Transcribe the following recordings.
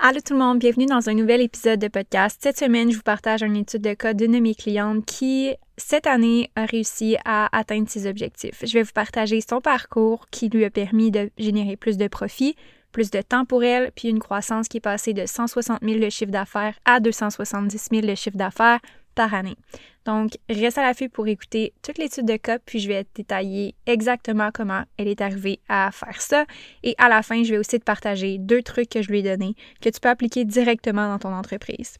Allô tout le monde, bienvenue dans un nouvel épisode de podcast. Cette semaine, je vous partage une étude de cas d'une de mes clientes qui, cette année, a réussi à atteindre ses objectifs. Je vais vous partager son parcours qui lui a permis de générer plus de profits, plus de temps pour elle, puis une croissance qui est passée de 160 000 le chiffre d'affaires à 270 000 le chiffre d'affaires année. Donc, reste à l'affût pour écouter toute l'étude de cas, puis je vais te détailler exactement comment elle est arrivée à faire ça. Et à la fin, je vais aussi te partager deux trucs que je lui ai donnés que tu peux appliquer directement dans ton entreprise.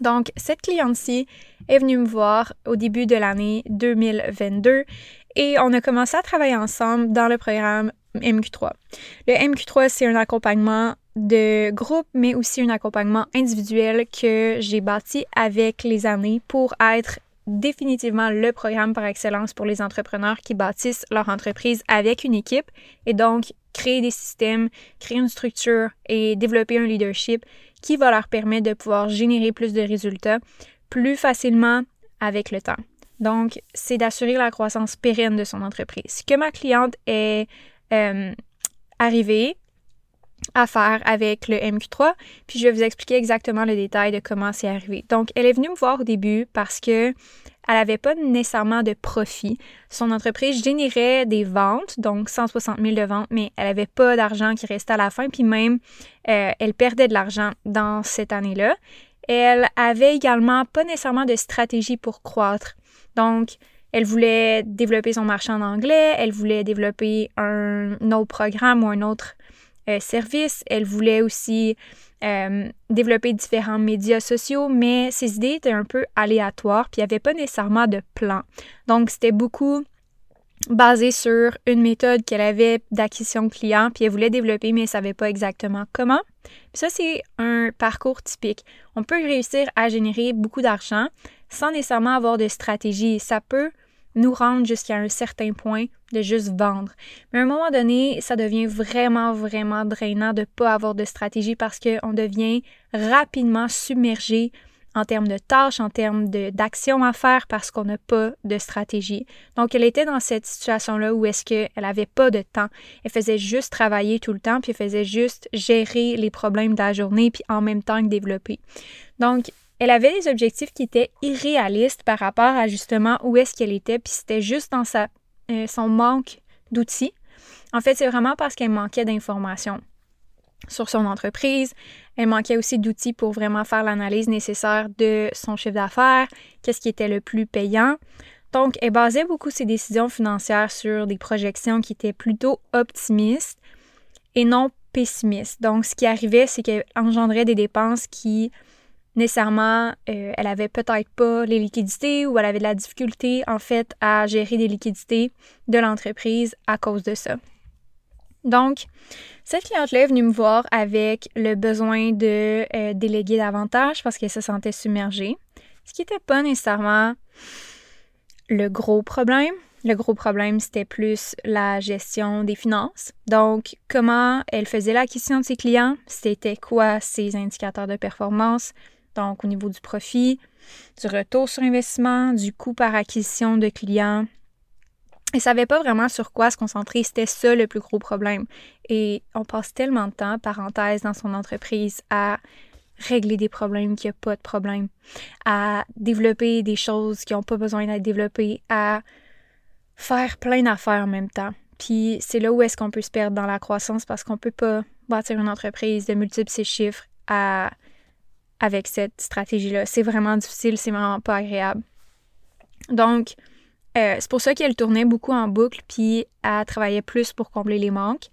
Donc, cette cliente-ci est venue me voir au début de l'année 2022 et on a commencé à travailler ensemble dans le programme MQ3. Le MQ3, c'est un accompagnement de groupe, mais aussi un accompagnement individuel que j'ai bâti avec les années pour être définitivement le programme par excellence pour les entrepreneurs qui bâtissent leur entreprise avec une équipe et donc créer des systèmes, créer une structure et développer un leadership qui va leur permettre de pouvoir générer plus de résultats plus facilement avec le temps. Donc, c'est d'assurer la croissance pérenne de son entreprise. Que ma cliente est euh, arrivée à faire avec le MQ3, puis je vais vous expliquer exactement le détail de comment c'est arrivé. Donc, elle est venue me voir au début parce que elle n'avait pas nécessairement de profit. Son entreprise générait des ventes, donc 160 000 de ventes, mais elle n'avait pas d'argent qui restait à la fin, puis même, euh, elle perdait de l'argent dans cette année-là. Elle avait également pas nécessairement de stratégie pour croître. Donc, elle voulait développer son marché en anglais, elle voulait développer un autre programme ou un autre euh, service. Elle voulait aussi euh, développer différents médias sociaux, mais ses idées étaient un peu aléatoires, puis il n'y avait pas nécessairement de plan. Donc, c'était beaucoup basé sur une méthode qu'elle avait d'acquisition client, puis elle voulait développer, mais elle ne savait pas exactement comment. Ça, c'est un parcours typique. On peut réussir à générer beaucoup d'argent sans nécessairement avoir de stratégie. Ça peut nous rendre jusqu'à un certain point de juste vendre. Mais à un moment donné, ça devient vraiment, vraiment drainant de ne pas avoir de stratégie parce qu'on devient rapidement submergé en termes de tâches, en termes d'actions à faire parce qu'on n'a pas de stratégie. Donc, elle était dans cette situation-là où est-ce qu'elle n'avait pas de temps. Elle faisait juste travailler tout le temps, puis elle faisait juste gérer les problèmes de la journée, puis en même temps que développer. Donc, elle avait des objectifs qui étaient irréalistes par rapport à justement où est-ce qu'elle était, puis c'était juste dans sa, euh, son manque d'outils. En fait, c'est vraiment parce qu'elle manquait d'informations sur son entreprise. Elle manquait aussi d'outils pour vraiment faire l'analyse nécessaire de son chiffre d'affaires, qu'est-ce qui était le plus payant. Donc, elle basait beaucoup ses décisions financières sur des projections qui étaient plutôt optimistes et non pessimistes. Donc, ce qui arrivait, c'est qu'elle engendrait des dépenses qui nécessairement, euh, elle avait peut-être pas les liquidités ou elle avait de la difficulté en fait à gérer des liquidités de l'entreprise à cause de ça. Donc, cette cliente-là est venue me voir avec le besoin de euh, déléguer davantage parce qu'elle se sentait submergée, ce qui n'était pas nécessairement le gros problème. Le gros problème, c'était plus la gestion des finances. Donc, comment elle faisait l'acquisition de ses clients, c'était quoi ses indicateurs de performance, donc au niveau du profit, du retour sur investissement, du coût par acquisition de clients. Elle savait pas vraiment sur quoi se concentrer, c'était ça le plus gros problème. Et on passe tellement de temps, parenthèse, dans son entreprise à régler des problèmes qui a pas de problème, à développer des choses qui n'ont pas besoin d'être développées, à faire plein d'affaires en même temps. Puis c'est là où est-ce qu'on peut se perdre dans la croissance parce qu'on peut pas bâtir une entreprise de multiples ses chiffres à, avec cette stratégie-là. C'est vraiment difficile, c'est vraiment pas agréable. Donc, euh, c'est pour ça qu'elle tournait beaucoup en boucle, puis elle travaillait plus pour combler les manques,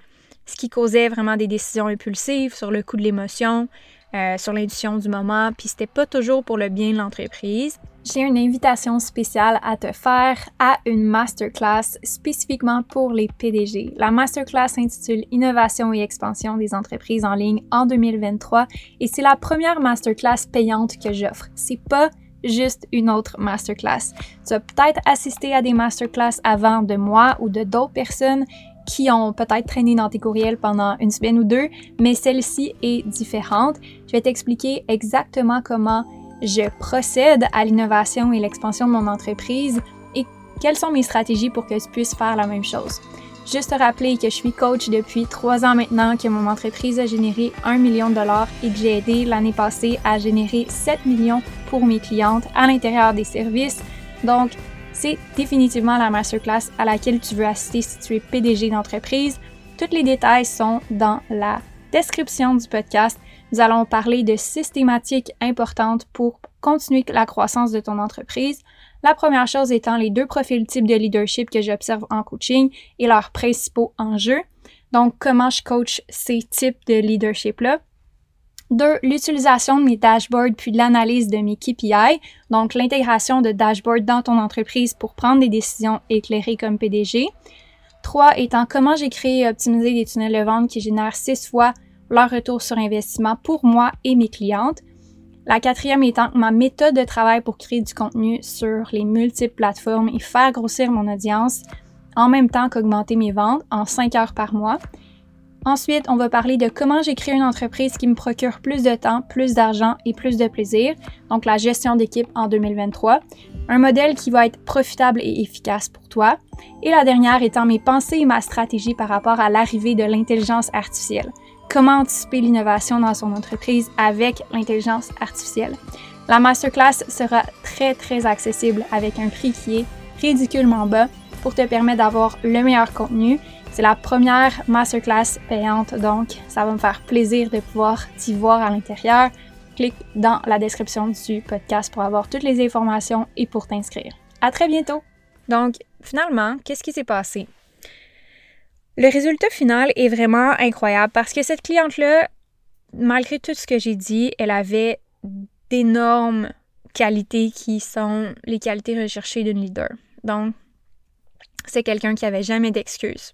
ce qui causait vraiment des décisions impulsives sur le coup de l'émotion, euh, sur l'intuition du moment, puis c'était pas toujours pour le bien de l'entreprise. J'ai une invitation spéciale à te faire à une masterclass spécifiquement pour les PDG. La masterclass s'intitule Innovation et expansion des entreprises en ligne en 2023 et c'est la première masterclass payante que j'offre. C'est pas juste une autre masterclass. Tu as peut-être assisté à des masterclass avant de moi ou de d'autres personnes qui ont peut-être traîné dans tes courriels pendant une semaine ou deux, mais celle-ci est différente. Je vais t'expliquer exactement comment je procède à l'innovation et l'expansion de mon entreprise et quelles sont mes stratégies pour que je puisse faire la même chose. Juste te rappeler que je suis coach depuis trois ans maintenant, que mon entreprise a généré un million de dollars et que j'ai aidé l'année passée à générer 7 millions pour mes clientes à l'intérieur des services. Donc, c'est définitivement la masterclass à laquelle tu veux assister si tu es PDG d'entreprise. Tous les détails sont dans la description du podcast. Nous allons parler de systématiques importantes pour continuer la croissance de ton entreprise. La première chose étant les deux profils types de leadership que j'observe en coaching et leurs principaux enjeux. Donc, comment je coach ces types de leadership-là? Deux, l'utilisation de mes dashboards puis l'analyse de mes KPI, donc l'intégration de dashboards dans ton entreprise pour prendre des décisions éclairées comme PDG. Trois, étant comment j'ai créé et optimisé des tunnels de vente qui génèrent six fois leur retour sur investissement pour moi et mes clientes. La quatrième étant ma méthode de travail pour créer du contenu sur les multiples plateformes et faire grossir mon audience en même temps qu'augmenter mes ventes en cinq heures par mois. Ensuite, on va parler de comment j'ai créé une entreprise qui me procure plus de temps, plus d'argent et plus de plaisir, donc la gestion d'équipe en 2023. Un modèle qui va être profitable et efficace pour toi. Et la dernière étant mes pensées et ma stratégie par rapport à l'arrivée de l'intelligence artificielle. Comment anticiper l'innovation dans son entreprise avec l'intelligence artificielle? La masterclass sera très très accessible avec un prix qui est ridiculement bas pour te permettre d'avoir le meilleur contenu c'est la première masterclass payante, donc ça va me faire plaisir de pouvoir t'y voir à l'intérieur. Clique dans la description du podcast pour avoir toutes les informations et pour t'inscrire. À très bientôt! Donc, finalement, qu'est-ce qui s'est passé? Le résultat final est vraiment incroyable parce que cette cliente-là, malgré tout ce que j'ai dit, elle avait d'énormes qualités qui sont les qualités recherchées d'une leader. Donc, c'est quelqu'un qui avait jamais d'excuses.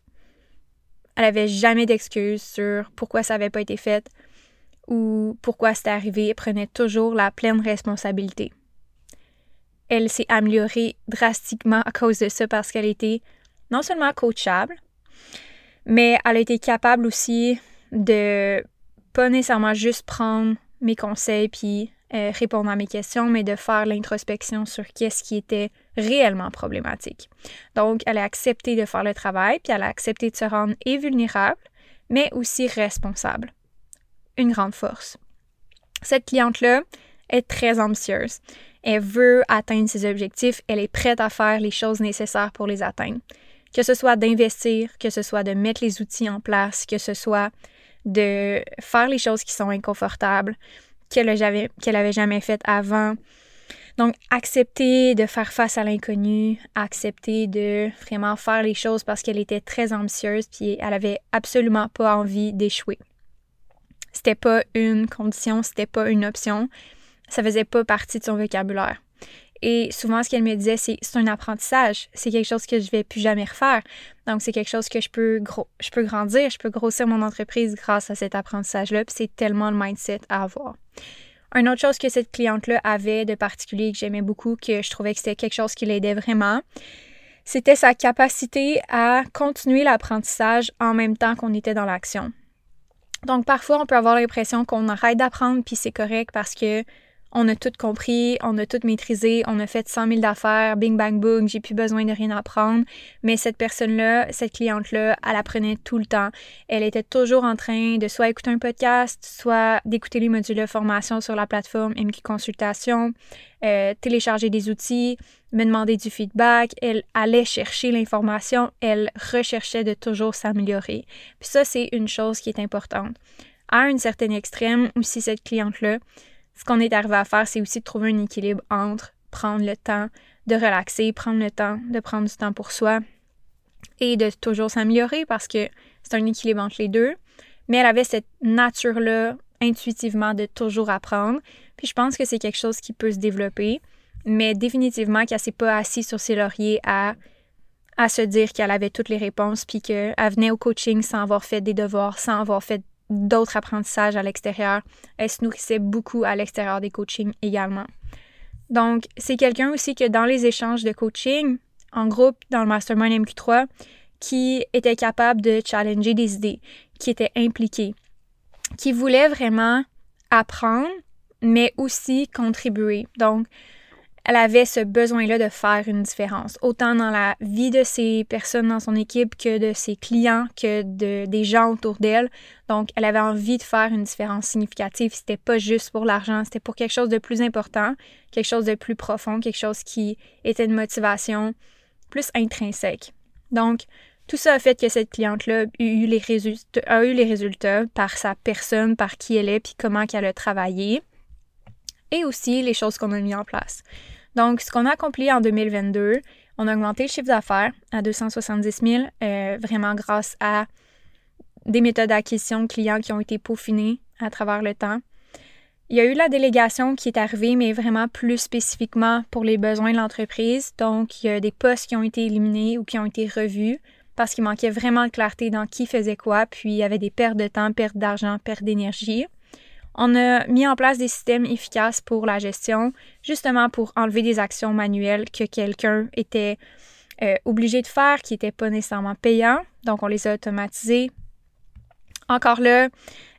Elle avait jamais d'excuses sur pourquoi ça n'avait pas été fait ou pourquoi c'était arrivé. Elle prenait toujours la pleine responsabilité. Elle s'est améliorée drastiquement à cause de ça parce qu'elle était non seulement coachable, mais elle a été capable aussi de pas nécessairement juste prendre mes conseils puis euh, répondre à mes questions, mais de faire l'introspection sur qu'est-ce qui était réellement problématique. Donc, elle a accepté de faire le travail, puis elle a accepté de se rendre et mais aussi responsable. Une grande force. Cette cliente-là est très ambitieuse. Elle veut atteindre ses objectifs, elle est prête à faire les choses nécessaires pour les atteindre. Que ce soit d'investir, que ce soit de mettre les outils en place, que ce soit de faire les choses qui sont inconfortables, qu'elle n'avait jamais faites avant. Donc, accepter de faire face à l'inconnu, accepter de vraiment faire les choses parce qu'elle était très ambitieuse puis elle avait absolument pas envie d'échouer. C'était pas une condition, c'était pas une option, ça faisait pas partie de son vocabulaire. Et souvent, ce qu'elle me disait, c'est c'est un apprentissage. C'est quelque chose que je vais plus jamais refaire. Donc, c'est quelque chose que je peux, je peux grandir, je peux grossir mon entreprise grâce à cet apprentissage-là. C'est tellement le mindset à avoir. Une autre chose que cette cliente-là avait de particulier que j'aimais beaucoup, que je trouvais que c'était quelque chose qui l'aidait vraiment, c'était sa capacité à continuer l'apprentissage en même temps qu'on était dans l'action. Donc parfois, on peut avoir l'impression qu'on arrête d'apprendre puis c'est correct parce que on a tout compris, on a tout maîtrisé, on a fait 100 000 d'affaires, bing bang boom, j'ai plus besoin de rien apprendre. Mais cette personne-là, cette cliente-là, elle apprenait tout le temps. Elle était toujours en train de soit écouter un podcast, soit d'écouter les modules de formation sur la plateforme MQ Consultation, euh, télécharger des outils, me demander du feedback. Elle allait chercher l'information, elle recherchait de toujours s'améliorer. Puis ça, c'est une chose qui est importante. À un certain extrême, aussi cette cliente-là, ce qu'on est arrivé à faire, c'est aussi de trouver un équilibre entre prendre le temps de relaxer, prendre le temps de prendre du temps pour soi et de toujours s'améliorer parce que c'est un équilibre entre les deux. Mais elle avait cette nature-là intuitivement de toujours apprendre. Puis je pense que c'est quelque chose qui peut se développer, mais définitivement qu'elle s'est pas assise sur ses lauriers à, à se dire qu'elle avait toutes les réponses, puis qu'elle venait au coaching sans avoir fait des devoirs, sans avoir fait d'autres apprentissages à l'extérieur. Elle se nourrissait beaucoup à l'extérieur des coachings également. Donc, c'est quelqu'un aussi que dans les échanges de coaching, en groupe, dans le Mastermind MQ3, qui était capable de challenger des idées, qui était impliqué, qui voulait vraiment apprendre, mais aussi contribuer. Donc, elle avait ce besoin-là de faire une différence, autant dans la vie de ces personnes dans son équipe que de ses clients, que de, des gens autour d'elle. Donc, elle avait envie de faire une différence significative. C'était pas juste pour l'argent, c'était pour quelque chose de plus important, quelque chose de plus profond, quelque chose qui était une motivation plus intrinsèque. Donc, tout ça a fait que cette cliente-là a eu les résultats, a eu les résultats par sa personne, par qui elle est, puis comment qu'elle a travaillé, et aussi les choses qu'on a mis en place. Donc, ce qu'on a accompli en 2022, on a augmenté le chiffre d'affaires à 270 000, euh, vraiment grâce à des méthodes d'acquisition de clients qui ont été peaufinées à travers le temps. Il y a eu la délégation qui est arrivée, mais vraiment plus spécifiquement pour les besoins de l'entreprise. Donc, il y a des postes qui ont été éliminés ou qui ont été revus parce qu'il manquait vraiment de clarté dans qui faisait quoi, puis il y avait des pertes de temps, pertes d'argent, pertes d'énergie. On a mis en place des systèmes efficaces pour la gestion, justement pour enlever des actions manuelles que quelqu'un était euh, obligé de faire, qui n'étaient pas nécessairement payants. Donc, on les a automatisés. Encore là,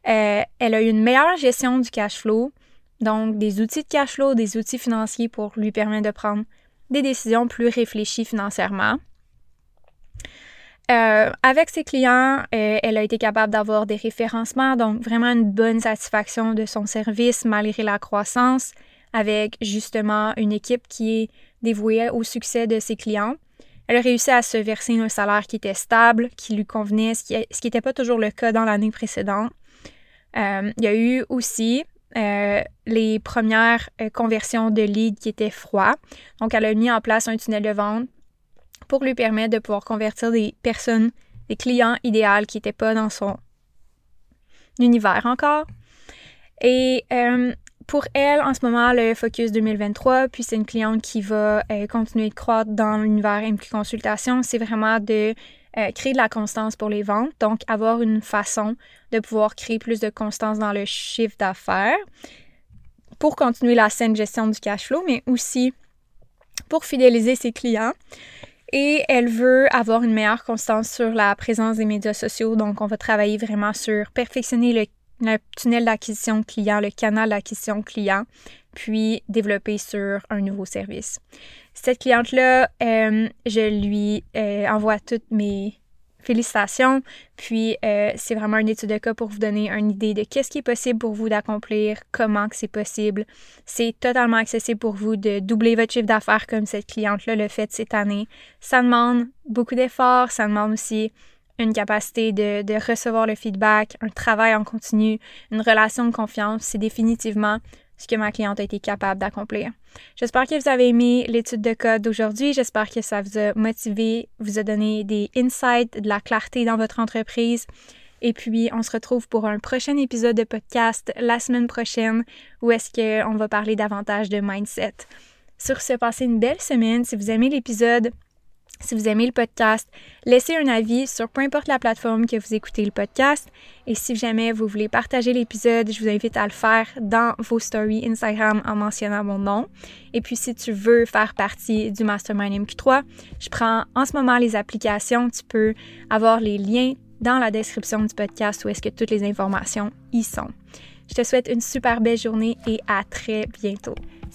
euh, elle a eu une meilleure gestion du cash flow, donc des outils de cash flow, des outils financiers pour lui permettre de prendre des décisions plus réfléchies financièrement. Euh, avec ses clients, euh, elle a été capable d'avoir des référencements, donc vraiment une bonne satisfaction de son service malgré la croissance, avec justement une équipe qui est dévouée au succès de ses clients. Elle a réussi à se verser un salaire qui était stable, qui lui convenait, ce qui n'était pas toujours le cas dans l'année précédente. Euh, il y a eu aussi les premières conversions de leads qui étaient froids. Donc, elle a mis en place un tunnel de vente pour lui permettre de pouvoir convertir des personnes, des clients idéaux qui n'étaient pas dans son univers encore. Et euh, pour elle, en ce moment, le Focus 2023, puis c'est une cliente qui va euh, continuer de croître dans l'univers MQ Consultation, c'est vraiment de euh, créer de la constance pour les ventes, donc avoir une façon de pouvoir créer plus de constance dans le chiffre d'affaires pour continuer la saine gestion du cash flow, mais aussi pour fidéliser ses clients et elle veut avoir une meilleure constance sur la présence des médias sociaux. Donc, on va travailler vraiment sur perfectionner le, tunnel d'acquisition client, le canal d'acquisition client, puis développer sur un nouveau service. Cette cliente-là, euh, je lui euh, envoie toutes mes Félicitations. Puis, euh, c'est vraiment une étude de cas pour vous donner une idée de qu'est-ce qui est possible pour vous d'accomplir, comment que c'est possible. C'est totalement accessible pour vous de doubler votre chiffre d'affaires comme cette cliente-là l'a fait cette année. Ça demande beaucoup d'efforts, ça demande aussi une capacité de, recevoir le feedback, un travail en continu, une relation de confiance. C'est définitivement ce que ma cliente a été capable d'accomplir. J'espère que vous avez aimé l'étude de code d'aujourd'hui. J'espère que ça vous a motivé, vous a donné des insights, de la clarté dans votre entreprise. Et puis, on se retrouve pour un prochain épisode de podcast la semaine prochaine où est-ce qu'on va parler davantage de mindset. Sur ce, passez une belle semaine. Si vous aimez l'épisode, si vous aimez le podcast, laissez un avis sur peu importe la plateforme que vous écoutez le podcast. Et si jamais vous voulez partager l'épisode, je vous invite à le faire dans vos stories Instagram en mentionnant mon nom. Et puis si tu veux faire partie du Mastermind MQ3, je prends en ce moment les applications. Tu peux avoir les liens dans la description du podcast où est-ce que toutes les informations y sont. Je te souhaite une super belle journée et à très bientôt.